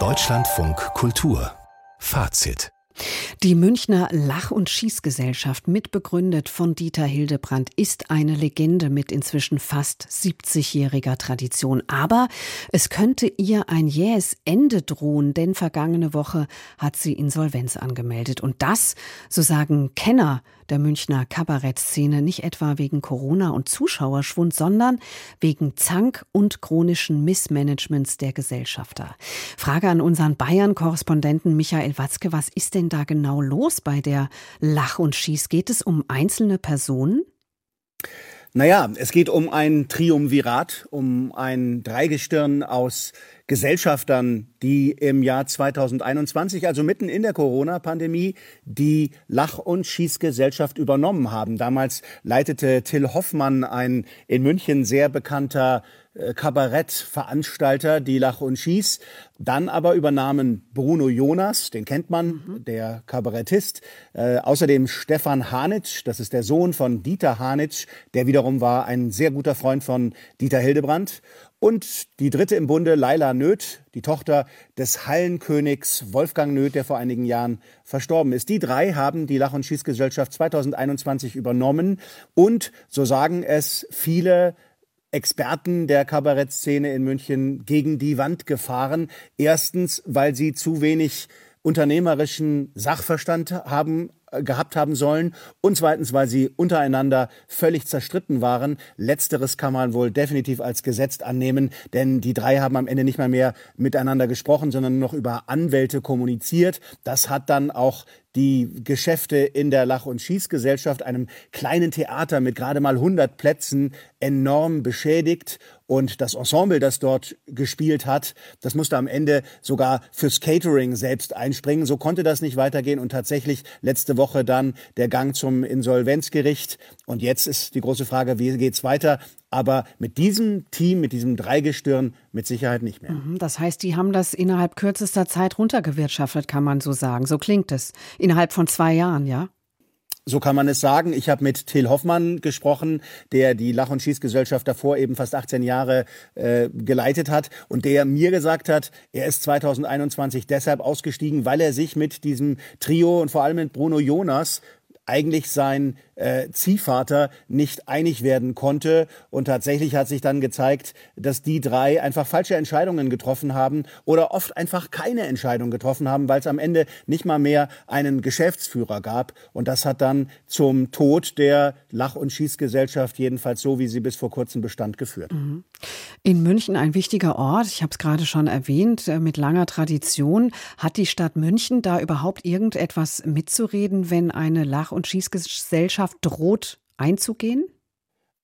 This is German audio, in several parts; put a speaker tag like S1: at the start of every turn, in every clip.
S1: Deutschlandfunk Kultur Fazit
S2: die Münchner Lach- und Schießgesellschaft, mitbegründet von Dieter Hildebrandt, ist eine Legende mit inzwischen fast 70-jähriger Tradition. Aber es könnte ihr ein jähes Ende drohen, denn vergangene Woche hat sie Insolvenz angemeldet. Und das, so sagen Kenner der Münchner Kabarettszene nicht etwa wegen Corona und Zuschauerschwund, sondern wegen Zank und chronischen Missmanagements der Gesellschafter. Frage an unseren Bayern-Korrespondenten Michael Watzke, was ist denn da genau los bei der Lach und Schieß? Geht es um einzelne Personen?
S3: Naja, es geht um ein Triumvirat, um ein Dreigestirn aus Gesellschaftern, die im Jahr 2021, also mitten in der Corona-Pandemie, die Lach- und Schießgesellschaft übernommen haben. Damals leitete Till Hoffmann, ein in München sehr bekannter äh, Kabarettveranstalter, die Lach und Schieß. Dann aber übernahmen Bruno Jonas, den kennt man, mhm. der Kabarettist. Äh, außerdem Stefan Hanitsch, das ist der Sohn von Dieter Hanitsch, der wiederum war ein sehr guter Freund von Dieter Hildebrandt. Und die dritte im Bunde, Laila Nöth, die Tochter des Hallenkönigs Wolfgang Nöth, der vor einigen Jahren verstorben ist. Die drei haben die Lach- und Schießgesellschaft 2021 übernommen und, so sagen es viele Experten der Kabarettszene in München, gegen die Wand gefahren. Erstens, weil sie zu wenig unternehmerischen Sachverstand haben gehabt haben sollen und zweitens, weil sie untereinander völlig zerstritten waren. Letzteres kann man wohl definitiv als gesetzt annehmen, denn die drei haben am Ende nicht mal mehr miteinander gesprochen, sondern nur noch über Anwälte kommuniziert. Das hat dann auch die Geschäfte in der Lach- und Schießgesellschaft, einem kleinen Theater mit gerade mal 100 Plätzen, enorm beschädigt. Und das Ensemble, das dort gespielt hat, das musste am Ende sogar fürs Catering selbst einspringen. So konnte das nicht weitergehen. Und tatsächlich letzte Woche dann der Gang zum Insolvenzgericht. Und jetzt ist die große Frage, wie geht's weiter? Aber mit diesem Team, mit diesem Dreigestirn mit Sicherheit nicht mehr.
S2: Mhm, das heißt, die haben das innerhalb kürzester Zeit runtergewirtschaftet, kann man so sagen. So klingt es. Innerhalb von zwei Jahren, ja?
S3: So kann man es sagen. Ich habe mit Till Hoffmann gesprochen, der die Lach- und Schießgesellschaft davor eben fast 18 Jahre äh, geleitet hat und der mir gesagt hat, er ist 2021 deshalb ausgestiegen, weil er sich mit diesem Trio und vor allem mit Bruno Jonas eigentlich sein äh, Ziehvater nicht einig werden konnte. Und tatsächlich hat sich dann gezeigt, dass die drei einfach falsche Entscheidungen getroffen haben oder oft einfach keine Entscheidung getroffen haben, weil es am Ende nicht mal mehr einen Geschäftsführer gab. Und das hat dann zum Tod der Lach- und Schießgesellschaft, jedenfalls so, wie sie bis vor kurzem bestand, geführt. Mhm.
S2: In München ein wichtiger Ort, ich habe es gerade schon erwähnt, äh, mit langer Tradition. Hat die Stadt München da überhaupt irgendetwas mitzureden, wenn eine Lach- und Schießgesellschaft Gesellschaft droht einzugehen?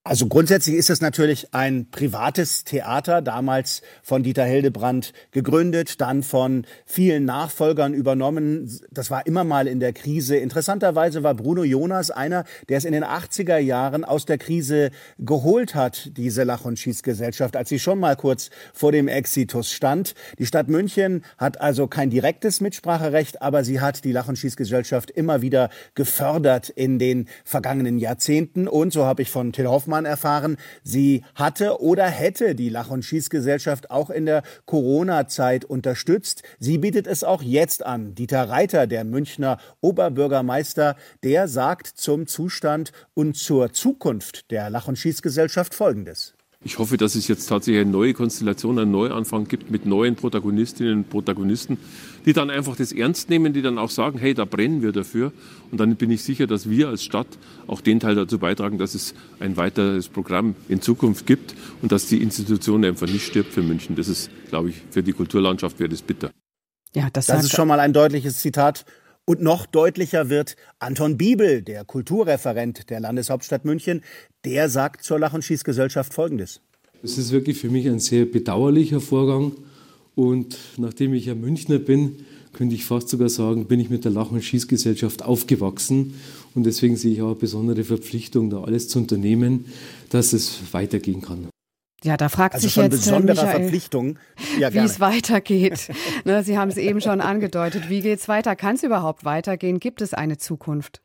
S3: Also grundsätzlich ist es natürlich ein privates Theater, damals von Dieter Hildebrandt gegründet, dann von vielen Nachfolgern übernommen. Das war immer mal in der Krise. Interessanterweise war Bruno Jonas einer, der es in den 80er Jahren aus der Krise geholt hat, diese Lach- und Schießgesellschaft, als sie schon mal kurz vor dem Exitus stand. Die Stadt München hat also kein direktes Mitspracherecht, aber sie hat die Lach- und Schießgesellschaft immer wieder gefördert in den vergangenen Jahrzehnten. Und so habe ich von Till Hoffmann Hoffmann erfahren, sie hatte oder hätte die Lach- und Schießgesellschaft auch in der Corona-Zeit unterstützt. Sie bietet es auch jetzt an. Dieter Reiter, der Münchner Oberbürgermeister, der sagt zum Zustand und zur Zukunft der Lach- und Schießgesellschaft Folgendes.
S4: Ich hoffe, dass es jetzt tatsächlich eine neue Konstellation, einen Neuanfang gibt mit neuen Protagonistinnen und Protagonisten, die dann einfach das ernst nehmen, die dann auch sagen, hey, da brennen wir dafür. Und dann bin ich sicher, dass wir als Stadt auch den Teil dazu beitragen, dass es ein weiteres Programm in Zukunft gibt und dass die Institution einfach nicht stirbt für München. Das ist, glaube ich, für die Kulturlandschaft wäre das bitter.
S3: Ja, das, das ist schon mal ein deutliches Zitat und noch deutlicher wird Anton Biebel, der Kulturreferent der Landeshauptstadt München, der sagt zur Lach- und Schießgesellschaft Folgendes.
S5: Es ist wirklich für mich ein sehr bedauerlicher Vorgang. Und nachdem ich ja Münchner bin, könnte ich fast sogar sagen, bin ich mit der Lach- und Schießgesellschaft aufgewachsen. Und deswegen sehe ich auch eine besondere Verpflichtung, da alles zu unternehmen, dass es weitergehen kann.
S2: Ja, da fragt
S3: also
S2: sich jetzt
S3: besonderer
S2: Michael,
S3: Verpflichtung,
S2: ja, wie es weitergeht. ne, Sie haben es eben schon angedeutet. Wie geht es weiter? Kann es überhaupt weitergehen? Gibt es eine Zukunft?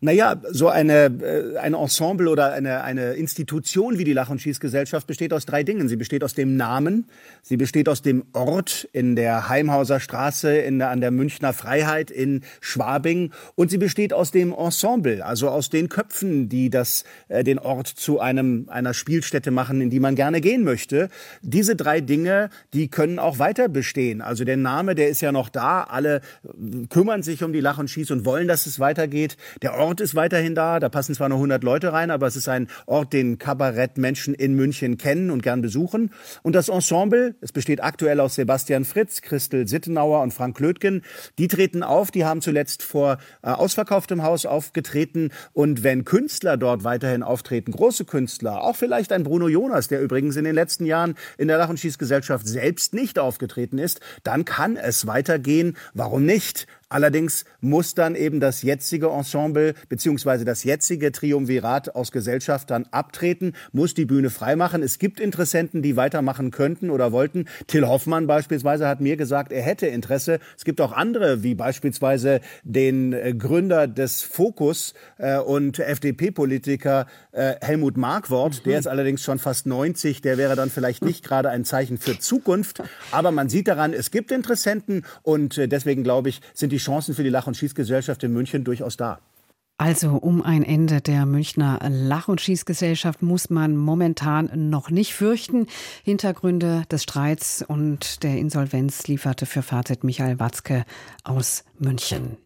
S3: Naja, so eine, äh, ein Ensemble oder eine, eine Institution wie die Lach- und Schießgesellschaft besteht aus drei Dingen. Sie besteht aus dem Namen, sie besteht aus dem Ort in der Heimhauser Straße in der, an der Münchner Freiheit in Schwabing und sie besteht aus dem Ensemble, also aus den Köpfen, die das, äh, den Ort zu einem, einer Spielstätte machen, in die man gerne gehen möchte. Diese drei Dinge, die können auch weiter bestehen. Also der Name, der ist ja noch da. Alle äh, kümmern sich um die Lach- und Schieß und wollen, dass es weitergeht. Der Ort ist weiterhin da. Da passen zwar nur 100 Leute rein, aber es ist ein Ort, den Kabarettmenschen in München kennen und gern besuchen. Und das Ensemble, es besteht aktuell aus Sebastian Fritz, Christel Sittenauer und Frank Lötgen. Die treten auf. Die haben zuletzt vor äh, ausverkauftem Haus aufgetreten. Und wenn Künstler dort weiterhin auftreten, große Künstler, auch vielleicht ein Bruno Jonas, der übrigens in den letzten Jahren in der Lach- und Schießgesellschaft selbst nicht aufgetreten ist, dann kann es weitergehen. Warum nicht? Allerdings muss dann eben das jetzige Ensemble beziehungsweise das jetzige Triumvirat aus Gesellschaftern abtreten, muss die Bühne freimachen. Es gibt Interessenten, die weitermachen könnten oder wollten. Till Hoffmann beispielsweise hat mir gesagt, er hätte Interesse. Es gibt auch andere, wie beispielsweise den äh, Gründer des Fokus äh, und FDP-Politiker äh, Helmut Markwort. Mhm. Der ist allerdings schon fast 90. Der wäre dann vielleicht nicht gerade ein Zeichen für Zukunft. Aber man sieht daran, es gibt Interessenten und äh, deswegen glaube ich, sind die Chancen für die Lach- und Schießgesellschaft in München durchaus da.
S2: Also um ein Ende der Münchner Lach- und Schießgesellschaft muss man momentan noch nicht fürchten. Hintergründe des Streits und der Insolvenz lieferte für Fazit Michael Watzke aus München.